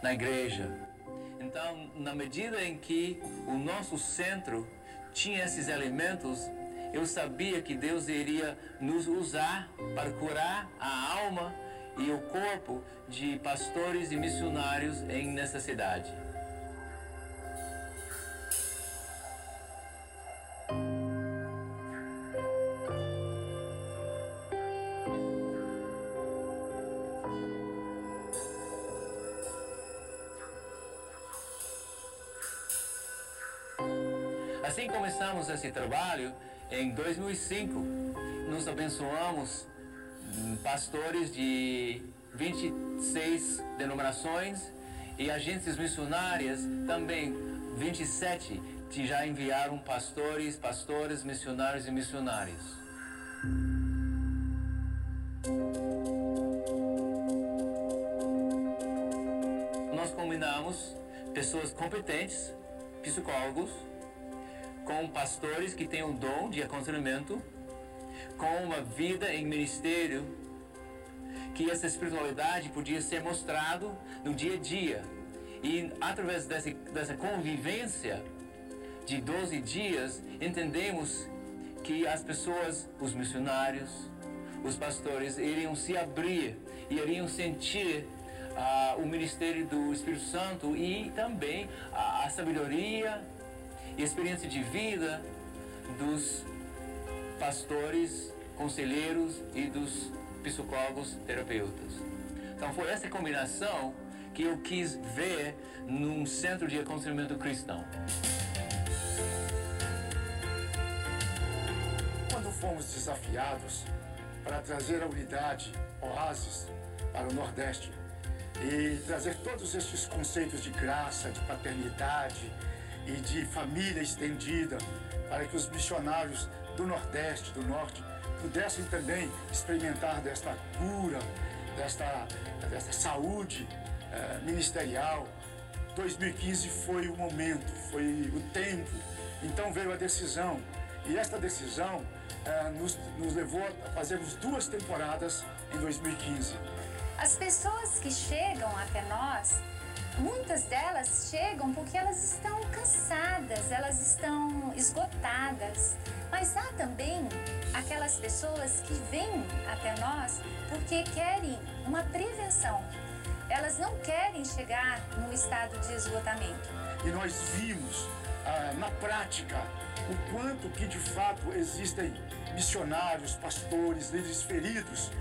na igreja. Então, na medida em que o nosso centro tinha esses elementos, eu sabia que Deus iria nos usar para curar a alma e o corpo de pastores e missionários em necessidade. Assim começamos esse trabalho em 2005. Nos abençoamos hum, pastores de 26 denominações e agências missionárias também 27 que já enviaram pastores, pastores, missionários e missionários. Nós combinamos pessoas competentes, psicólogos, com pastores que têm o dom de aconselhamento, com uma vida em ministério, que essa espiritualidade podia ser mostrado no dia a dia. E através dessa, dessa convivência de 12 dias, entendemos que as pessoas, os missionários, os pastores, iriam se abrir e iriam sentir uh, o ministério do Espírito Santo e também a, a sabedoria experiência de vida dos pastores, conselheiros e dos psicólogos terapeutas. Então foi essa combinação que eu quis ver num centro de aconselhamento cristão. Quando fomos desafiados para trazer a unidade Oasis para o Nordeste e trazer todos estes conceitos de graça, de paternidade, e de família estendida, para que os missionários do Nordeste, do Norte, pudessem também experimentar desta cura, desta, desta saúde eh, ministerial. 2015 foi o momento, foi o tempo. Então veio a decisão. E esta decisão eh, nos, nos levou a fazermos duas temporadas em 2015. As pessoas que chegam até nós Muitas delas chegam porque elas estão cansadas, elas estão esgotadas. Mas há também aquelas pessoas que vêm até nós porque querem uma prevenção. Elas não querem chegar no estado de esgotamento. E nós vimos ah, na prática o quanto que de fato existem missionários, pastores, líderes feridos.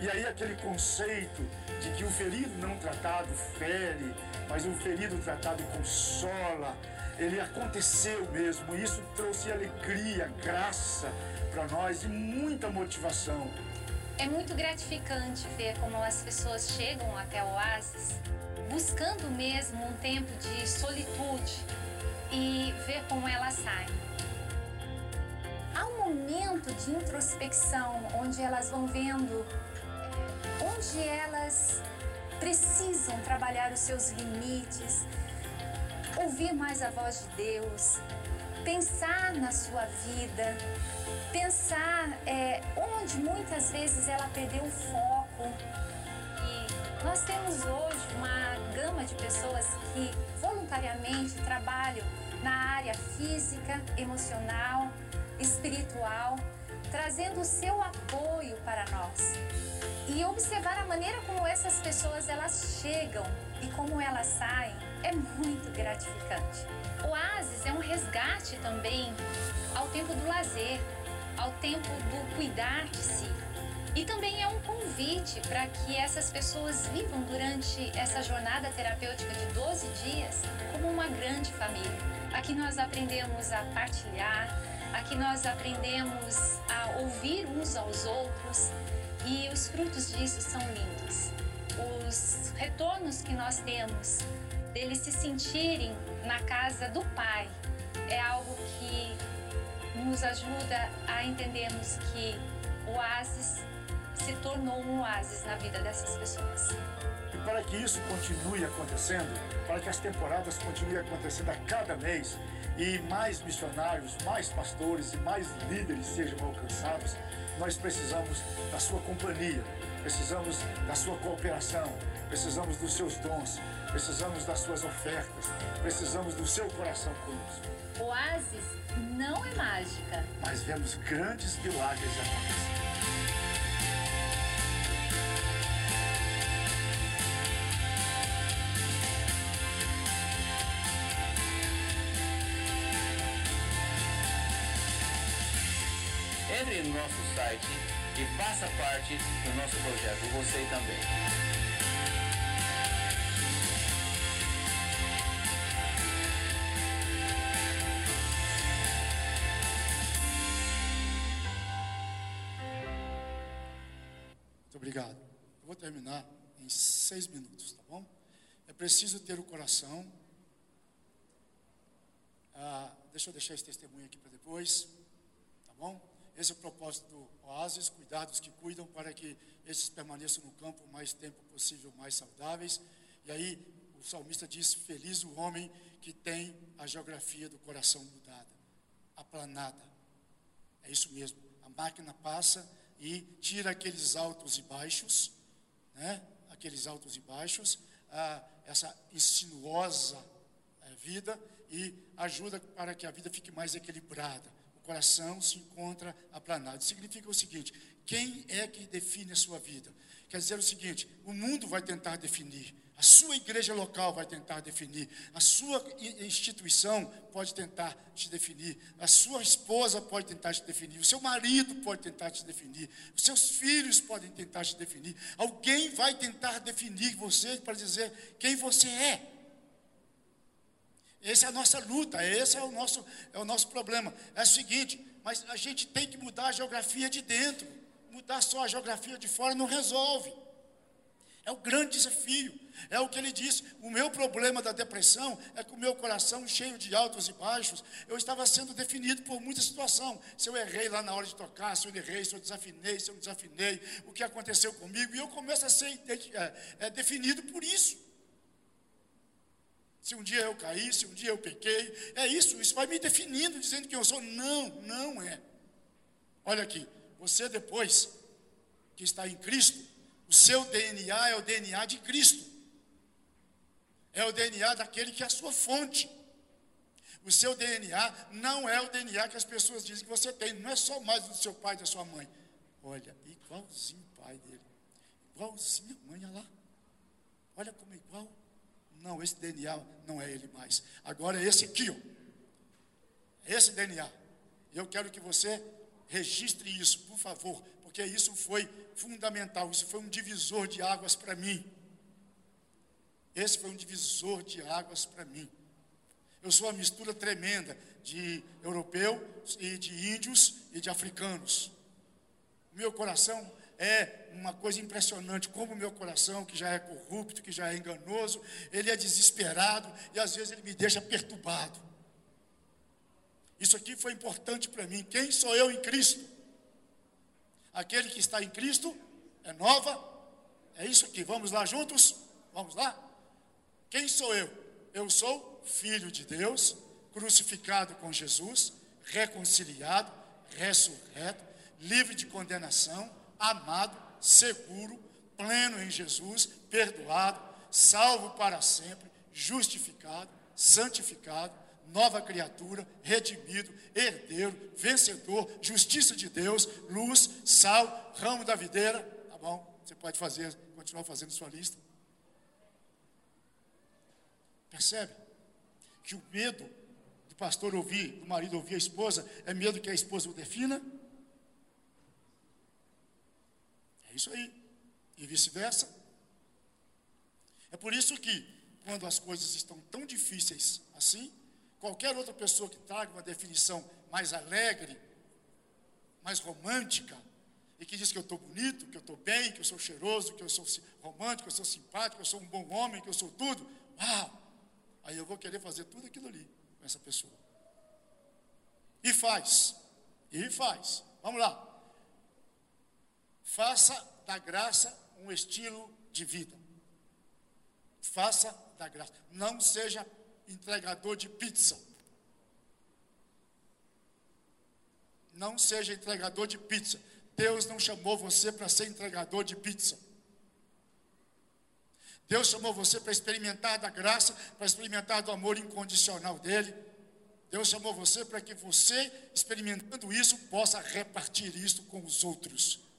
E aí aquele conceito de que o ferido não tratado fere, mas o ferido tratado consola. Ele aconteceu mesmo, e isso trouxe alegria, graça para nós e muita motivação. É muito gratificante ver como as pessoas chegam até o oásis buscando mesmo um tempo de solitude e ver como elas saem. Há um momento de introspecção onde elas vão vendo onde elas precisam trabalhar os seus limites, ouvir mais a voz de Deus, pensar na sua vida, pensar é, onde muitas vezes ela perdeu o foco. E nós temos hoje uma gama de pessoas que voluntariamente trabalham na área física, emocional, espiritual, trazendo o seu apoio para nós e observar a maneira como essas pessoas elas chegam e como elas saem é muito gratificante. O Oasis é um resgate também ao tempo do lazer, ao tempo do cuidar de si. E também é um convite para que essas pessoas vivam durante essa jornada terapêutica de 12 dias como uma grande família. Aqui nós aprendemos a partilhar, aqui nós aprendemos a ouvir uns aos outros, e os frutos disso são lindos. Os retornos que nós temos deles se sentirem na casa do Pai é algo que nos ajuda a entendermos que o oásis se tornou um oásis na vida dessas pessoas. E para que isso continue acontecendo, para que as temporadas continuem acontecendo a cada mês e mais missionários, mais pastores e mais líderes sejam alcançados, nós precisamos da sua companhia, precisamos da sua cooperação, precisamos dos seus dons, precisamos das suas ofertas, precisamos do seu coração conosco. Oásis não é mágica, mas vemos grandes milagres acontecer. entre no nosso site e faça parte do nosso projeto, você também. Muito obrigado. Eu vou terminar em seis minutos, tá bom? É preciso ter o coração. Ah, deixa eu deixar esse testemunho aqui para depois, tá bom? Esse é o propósito do Oasis, cuidar dos que cuidam para que esses permaneçam no campo o mais tempo possível, mais saudáveis. E aí o salmista diz: Feliz o homem que tem a geografia do coração mudada, aplanada. É isso mesmo. A máquina passa e tira aqueles altos e baixos, né? aqueles altos e baixos, essa insinuosa eh, vida e ajuda para que a vida fique mais equilibrada. O coração se encontra aplanado. Significa o seguinte: quem é que define a sua vida? Quer dizer o seguinte: o mundo vai tentar definir, a sua igreja local vai tentar definir, a sua instituição pode tentar te definir, a sua esposa pode tentar te definir, o seu marido pode tentar te definir, os seus filhos podem tentar te definir. Alguém vai tentar definir você para dizer quem você é. Essa é a nossa luta, esse é o nosso, é o nosso problema. É o seguinte, mas a gente tem que mudar a geografia de dentro. Mudar só a geografia de fora não resolve. É o grande desafio. É o que ele disse. O meu problema da depressão é que o meu coração cheio de altos e baixos, eu estava sendo definido por muita situação. Se eu errei lá na hora de tocar, se eu errei, se eu desafinei, se eu desafinei, o que aconteceu comigo, e eu começo a ser é, é, definido por isso. Se um dia eu caí, se um dia eu pequei, é isso, isso vai me definindo, dizendo que eu sou. Não, não é. Olha aqui, você depois que está em Cristo, o seu DNA é o DNA de Cristo. É o DNA daquele que é a sua fonte. O seu DNA não é o DNA que as pessoas dizem que você tem. Não é só mais do seu pai e da sua mãe. Olha, igualzinho o pai dele. Igualzinho a mãe, olha lá. Olha como é igual. Não, esse DNA não é ele mais. Agora é esse aqui, ó. Esse DNA. Eu quero que você registre isso, por favor, porque isso foi fundamental, isso foi um divisor de águas para mim. Esse foi um divisor de águas para mim. Eu sou uma mistura tremenda de europeu e de índios e de africanos. Meu coração é uma coisa impressionante, como o meu coração, que já é corrupto, que já é enganoso, ele é desesperado e às vezes ele me deixa perturbado. Isso aqui foi importante para mim. Quem sou eu em Cristo? Aquele que está em Cristo é nova. É isso aqui. Vamos lá juntos? Vamos lá? Quem sou eu? Eu sou filho de Deus, crucificado com Jesus, reconciliado, ressurreto, livre de condenação, amado, seguro, pleno em Jesus, perdoado, salvo para sempre, justificado, santificado, nova criatura, redimido, herdeiro, vencedor, justiça de Deus, luz, sal, ramo da videira. Tá bom? Você pode fazer, continuar fazendo sua lista. Percebe? Que o medo do pastor ouvir, do marido ouvir a esposa, é medo que a esposa o defina? É isso aí. E vice-versa. É por isso que, quando as coisas estão tão difíceis assim, qualquer outra pessoa que traga uma definição mais alegre, mais romântica, e que diz que eu estou bonito, que eu estou bem, que eu sou cheiroso, que eu sou romântico, que eu sou simpático, que eu sou um bom homem, que eu sou tudo. Uau! Aí eu vou querer fazer tudo aquilo ali com essa pessoa. E faz. E faz. Vamos lá. Faça da graça um estilo de vida. Faça da graça. Não seja entregador de pizza. Não seja entregador de pizza. Deus não chamou você para ser entregador de pizza. Deus chamou você para experimentar da graça, para experimentar do amor incondicional dele. Deus chamou você para que você, experimentando isso, possa repartir isso com os outros.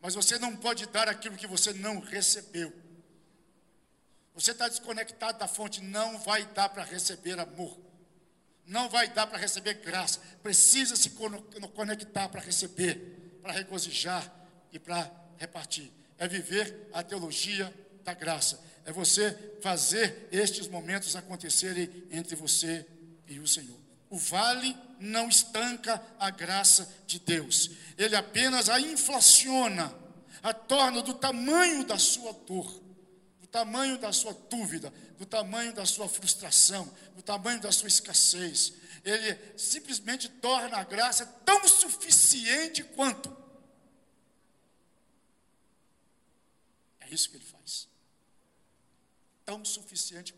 Mas você não pode dar aquilo que você não recebeu. Você está desconectado da fonte, não vai dar para receber amor. Não vai dar para receber graça. Precisa se conectar para receber, para regozijar e para repartir. É viver a teologia da graça. É você fazer estes momentos acontecerem entre você e o Senhor. O vale não estanca a graça de Deus, ele apenas a inflaciona, a torna do tamanho da sua dor, do tamanho da sua dúvida, do tamanho da sua frustração, do tamanho da sua escassez. Ele simplesmente torna a graça tão suficiente quanto. É isso que ele faz. Tão suficiente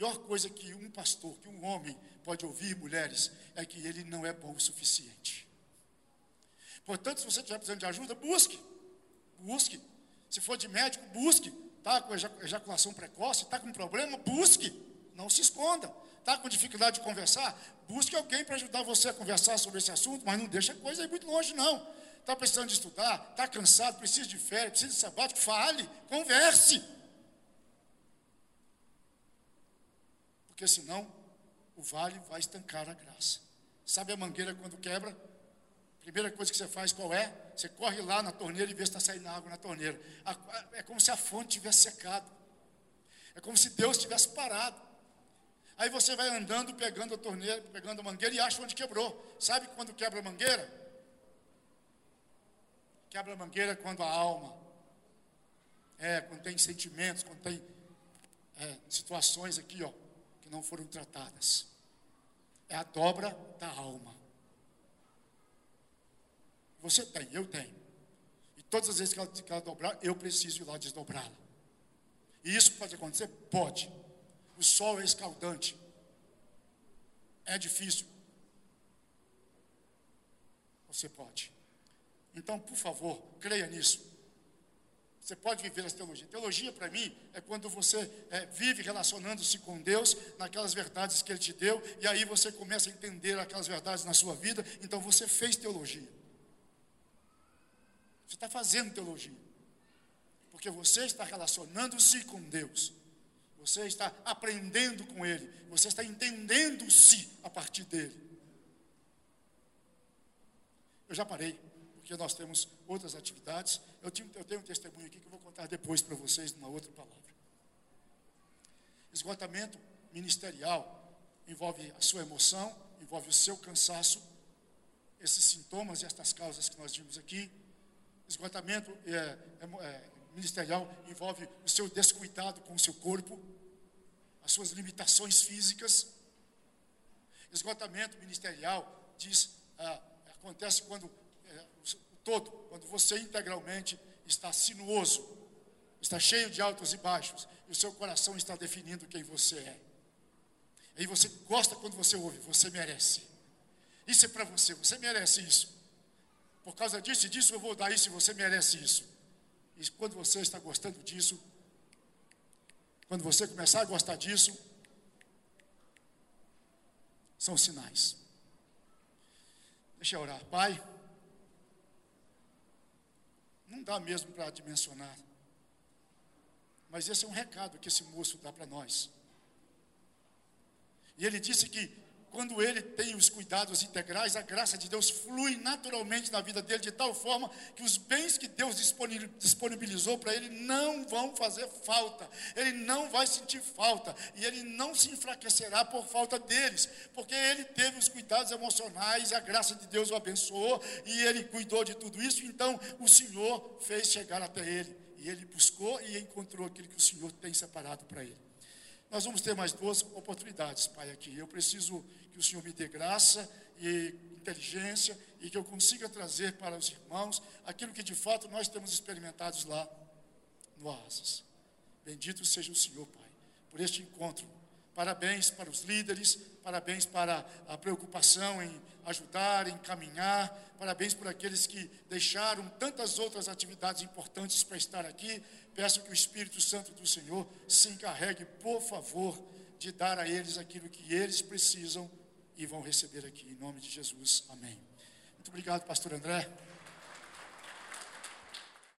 pior coisa que um pastor, que um homem pode ouvir, mulheres, é que ele não é bom o suficiente. Portanto, se você estiver precisando de ajuda, busque. Busque. Se for de médico, busque. Está com ejaculação precoce, está com problema, busque. Não se esconda. Está com dificuldade de conversar? Busque alguém para ajudar você a conversar sobre esse assunto, mas não deixe a coisa aí muito longe, não. Está precisando de estudar, está cansado, precisa de férias, precisa de sabático, fale, converse. Porque senão o vale vai estancar a graça. Sabe a mangueira quando quebra? Primeira coisa que você faz qual é? Você corre lá na torneira e vê se está saindo água na torneira. É como se a fonte tivesse secado. É como se Deus tivesse parado. Aí você vai andando, pegando a torneira, pegando a mangueira e acha onde quebrou. Sabe quando quebra a mangueira? Quebra a mangueira quando a alma, é, quando tem sentimentos, quando tem é, situações aqui, ó, não foram tratadas. É a dobra da alma. Você tem, eu tenho. E todas as vezes que ela, que ela dobrar, eu preciso ir lá desdobrá-la. E isso pode acontecer? Pode. O sol é escaldante. É difícil. Você pode. Então, por favor, creia nisso. Você pode viver essa teologia. Teologia, para mim, é quando você é, vive relacionando-se com Deus naquelas verdades que Ele te deu, e aí você começa a entender aquelas verdades na sua vida, então você fez teologia. Você está fazendo teologia. Porque você está relacionando-se com Deus. Você está aprendendo com Ele. Você está entendendo-se a partir dele. Eu já parei, porque nós temos outras atividades. Eu, tenho, eu tenho um testemunho aqui que eu vou contar depois para vocês, numa outra palavra. Esgotamento ministerial envolve a sua emoção, envolve o seu cansaço, esses sintomas e estas causas que nós vimos aqui, Esgotamento é, é, é, ministerial envolve o seu descuidado com o seu corpo, as suas limitações físicas. Esgotamento ministerial diz, ah, acontece quando é, o todo, quando você integralmente está sinuoso, está cheio de altos e baixos, e o seu coração está definindo quem você é. Aí você gosta quando você ouve, você merece. Isso é para você, você merece isso. Por causa disso e disso eu vou dar isso e você merece isso. E quando você está gostando disso, quando você começar a gostar disso, são sinais. Deixa eu orar. Pai, não dá mesmo para dimensionar. Mas esse é um recado que esse moço dá para nós. E ele disse que quando ele tem os cuidados integrais, a graça de Deus flui naturalmente na vida dele, de tal forma que os bens que Deus disponibilizou para ele não vão fazer falta, ele não vai sentir falta, e ele não se enfraquecerá por falta deles, porque ele teve os cuidados emocionais, a graça de Deus o abençoou, e ele cuidou de tudo isso, então o Senhor fez chegar até ele, e ele buscou e encontrou aquilo que o Senhor tem separado para ele. Nós vamos ter mais duas oportunidades, Pai, aqui. Eu preciso que o Senhor me dê graça e inteligência e que eu consiga trazer para os irmãos aquilo que de fato nós temos experimentado lá no Oasis. Bendito seja o Senhor, Pai, por este encontro. Parabéns para os líderes, parabéns para a preocupação em ajudar, em caminhar, parabéns por aqueles que deixaram tantas outras atividades importantes para estar aqui. Peço que o Espírito Santo do Senhor se encarregue, por favor, de dar a eles aquilo que eles precisam e vão receber aqui, em nome de Jesus. Amém. Muito obrigado, pastor André.